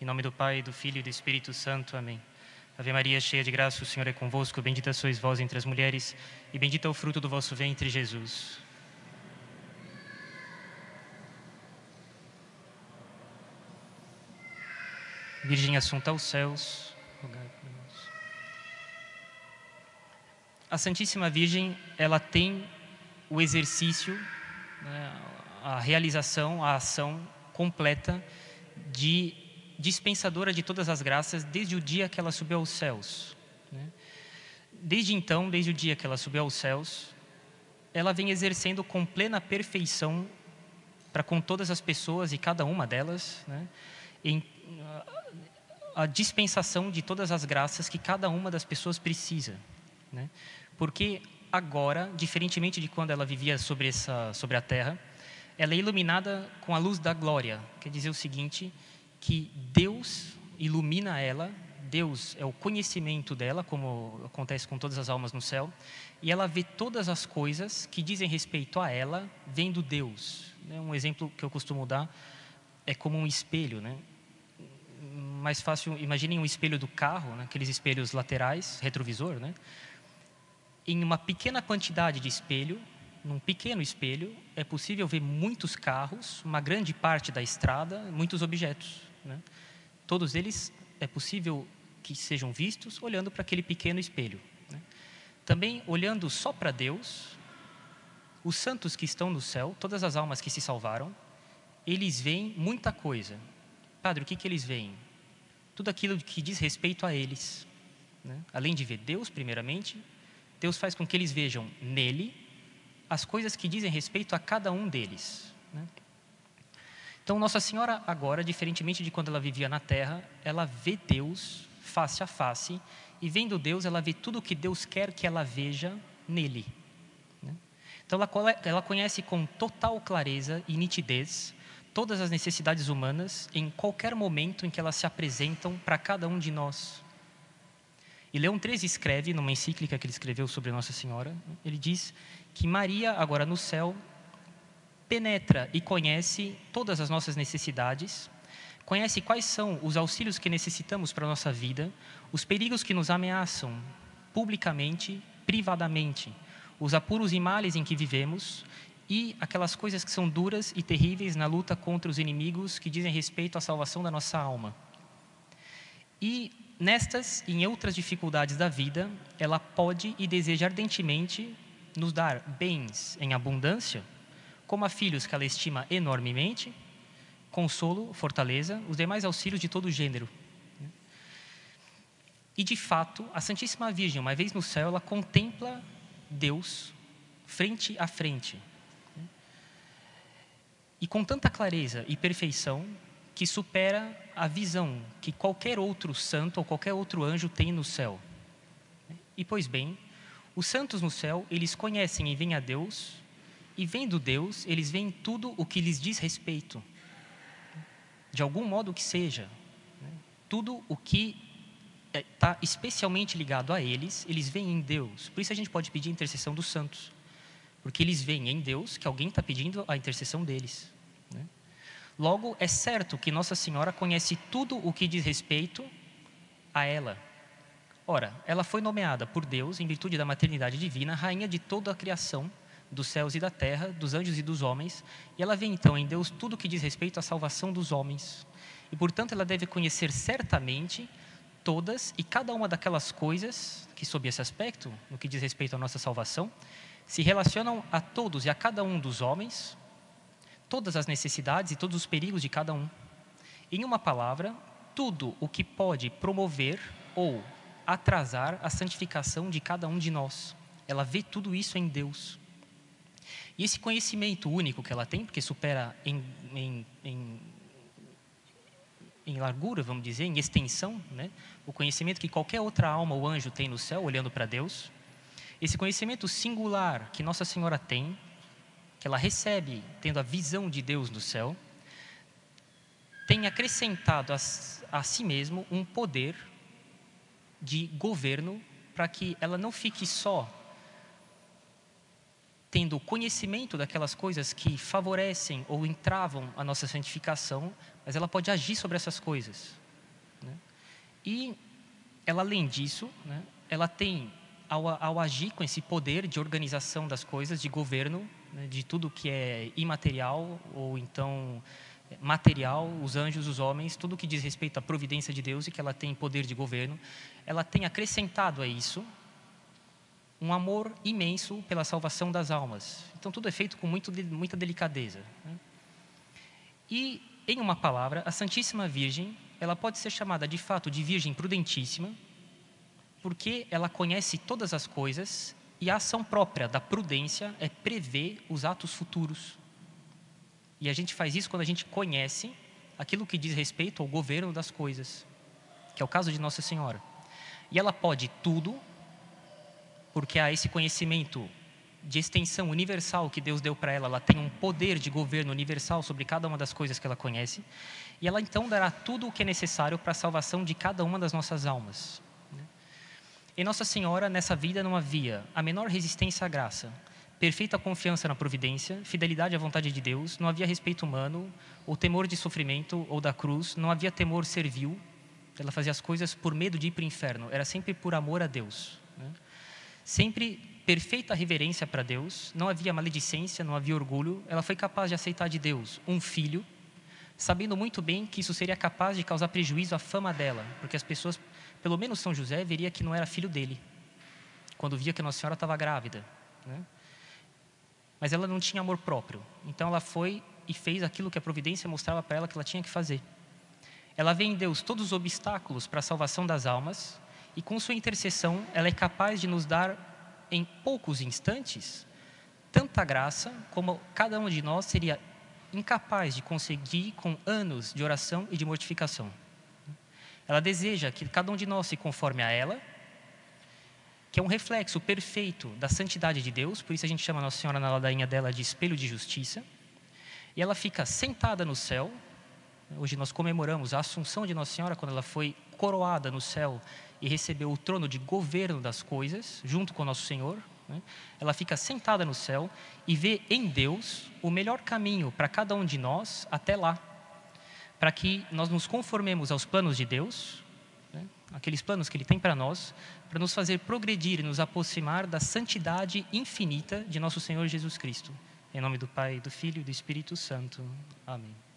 Em nome do Pai, do Filho e do Espírito Santo. Amém. Ave Maria, cheia de graça, o Senhor é convosco. Bendita sois vós entre as mulheres, e bendito é o fruto do vosso ventre, Jesus. Virgem Assunta aos céus. A Santíssima Virgem, ela tem o exercício, né, a realização, a ação completa de dispensadora de todas as graças desde o dia que ela subiu aos céus. Né? Desde então, desde o dia que ela subiu aos céus, ela vem exercendo com plena perfeição para com todas as pessoas e cada uma delas, né? em, a dispensação de todas as graças que cada uma das pessoas precisa. Né? Porque agora, diferentemente de quando ela vivia sobre, essa, sobre a terra, ela é iluminada com a luz da glória. Quer dizer o seguinte, que Deus ilumina ela, Deus é o conhecimento dela, como acontece com todas as almas no céu, e ela vê todas as coisas que dizem respeito a ela, vendo Deus. Né? Um exemplo que eu costumo dar é como um espelho, né? mais fácil, imaginem um espelho do carro, né? aqueles espelhos laterais, retrovisor, né? Em uma pequena quantidade de espelho, num pequeno espelho, é possível ver muitos carros, uma grande parte da estrada, muitos objetos. Né? Todos eles é possível que sejam vistos olhando para aquele pequeno espelho. Né? Também olhando só para Deus, os santos que estão no céu, todas as almas que se salvaram, eles veem muita coisa. Padre, o que, que eles veem? tudo aquilo que diz respeito a eles. Né? Além de ver Deus, primeiramente, Deus faz com que eles vejam nele as coisas que dizem respeito a cada um deles. Né? Então, Nossa Senhora, agora, diferentemente de quando ela vivia na terra, ela vê Deus face a face, e vendo Deus, ela vê tudo o que Deus quer que ela veja nele. Né? Então, ela, conhece com total clareza e nitidez todas as necessidades humanas em qualquer momento em que elas se apresentam para cada um de nós. E Leão XIII escreve, numa encíclica que ele escreveu sobre Nossa Senhora, ele diz que Maria, agora no céu, penetra e conhece todas as nossas necessidades, conhece quais são os auxílios que necessitamos para a nossa vida, os perigos que nos ameaçam publicamente, privadamente, os apuros e males em que vivemos e aquelas coisas que são duras e terríveis na luta contra os inimigos que dizem respeito à salvação da nossa alma. E nestas e em outras dificuldades da vida, ela pode e deseja ardentemente nos dar bens em abundância, como a filhos que ela estima enormemente, consolo, fortaleza, os demais auxílios de todo gênero. E de fato, a Santíssima Virgem, uma vez no céu, ela contempla Deus frente a frente, e com tanta clareza e perfeição que supera a visão que qualquer outro santo ou qualquer outro anjo tem no céu. E pois bem, os santos no céu, eles conhecem e veem a Deus, e vendo Deus, eles veem tudo o que lhes diz respeito, de algum modo que seja. Né? Tudo o que está especialmente ligado a eles, eles veem em Deus. Por isso a gente pode pedir a intercessão dos santos. Porque eles veem em Deus que alguém está pedindo a intercessão deles. Né? Logo, é certo que Nossa Senhora conhece tudo o que diz respeito a ela. Ora, ela foi nomeada por Deus, em virtude da maternidade divina, rainha de toda a criação, dos céus e da terra, dos anjos e dos homens, e ela vê então em Deus tudo o que diz respeito à salvação dos homens. E, portanto, ela deve conhecer certamente todas e cada uma daquelas coisas que, sob esse aspecto, no que diz respeito à nossa salvação, se relacionam a todos e a cada um dos homens, todas as necessidades e todos os perigos de cada um. Em uma palavra, tudo o que pode promover ou atrasar a santificação de cada um de nós. Ela vê tudo isso em Deus. E esse conhecimento único que ela tem, porque supera em, em, em, em largura, vamos dizer, em extensão, né? o conhecimento que qualquer outra alma ou anjo tem no céu, olhando para Deus, esse conhecimento singular que Nossa Senhora tem, que ela recebe tendo a visão de Deus no céu, tem acrescentado a, a si mesmo um poder de governo para que ela não fique só tendo conhecimento daquelas coisas que favorecem ou entravam a nossa santificação, mas ela pode agir sobre essas coisas. E ela, além disso, né, ela tem, ao, ao, agir com esse poder de organização das coisas, de governo, né, de tudo que é imaterial ou então material, os anjos, os homens, tudo que diz respeito à providência de Deus e que ela tem poder de governo, ela tem acrescentado a isso um amor imenso pela salvação das almas. Então tudo é feito com muito, muita delicadeza. Né? E, em uma palavra, a Santíssima Virgem, ela pode ser chamada de fato de Virgem prudentíssima, porque ela conhece todas as coisas e a ação própria da prudência é prever os atos futuros. E a gente faz isso quando a gente conhece aquilo que diz respeito ao governo das coisas, que é o caso de Nossa Senhora. E ela pode tudo, porque há esse conhecimento de extensão universal que Deus deu para ela, ela tem um poder de governo universal sobre cada uma das coisas que ela conhece, e ela então dará tudo o que é necessário para a salvação de cada uma das nossas almas. Né? Em Nossa Senhora, nessa vida não havia a menor resistência à graça, perfeita confiança na providência, fidelidade à vontade de Deus, não havia respeito humano, ou temor de sofrimento ou da cruz, não havia temor servil, ela fazia as coisas por medo de ir para o inferno, era sempre por amor a Deus. Né? Sempre perfeita reverência para Deus, não havia maledicência, não havia orgulho, ela foi capaz de aceitar de Deus um filho, sabendo muito bem que isso seria capaz de causar prejuízo à fama dela, porque as pessoas, pelo menos São José, veria que não era filho dele, quando via que Nossa Senhora estava grávida. Né? mas ela não tinha amor próprio. Então ela foi e fez aquilo que a providência mostrava para ela que ela tinha que fazer. Ela vê em Deus todos os obstáculos para a salvação das almas e com sua intercessão ela é capaz de nos dar em poucos instantes tanta graça como cada um de nós seria incapaz de conseguir com anos de oração e de mortificação. Ela deseja que cada um de nós se conforme a ela que é um reflexo perfeito da santidade de Deus, por isso a gente chama Nossa Senhora na ladainha dela de espelho de justiça. E ela fica sentada no céu. Hoje nós comemoramos a Assunção de Nossa Senhora quando ela foi coroada no céu e recebeu o trono de governo das coisas, junto com Nosso Senhor. Né? Ela fica sentada no céu e vê em Deus o melhor caminho para cada um de nós até lá, para que nós nos conformemos aos planos de Deus, aqueles planos que Ele tem para nós, para nos fazer progredir e nos aproximar da santidade infinita de nosso Senhor Jesus Cristo. Em nome do Pai, do Filho e do Espírito Santo. Amém.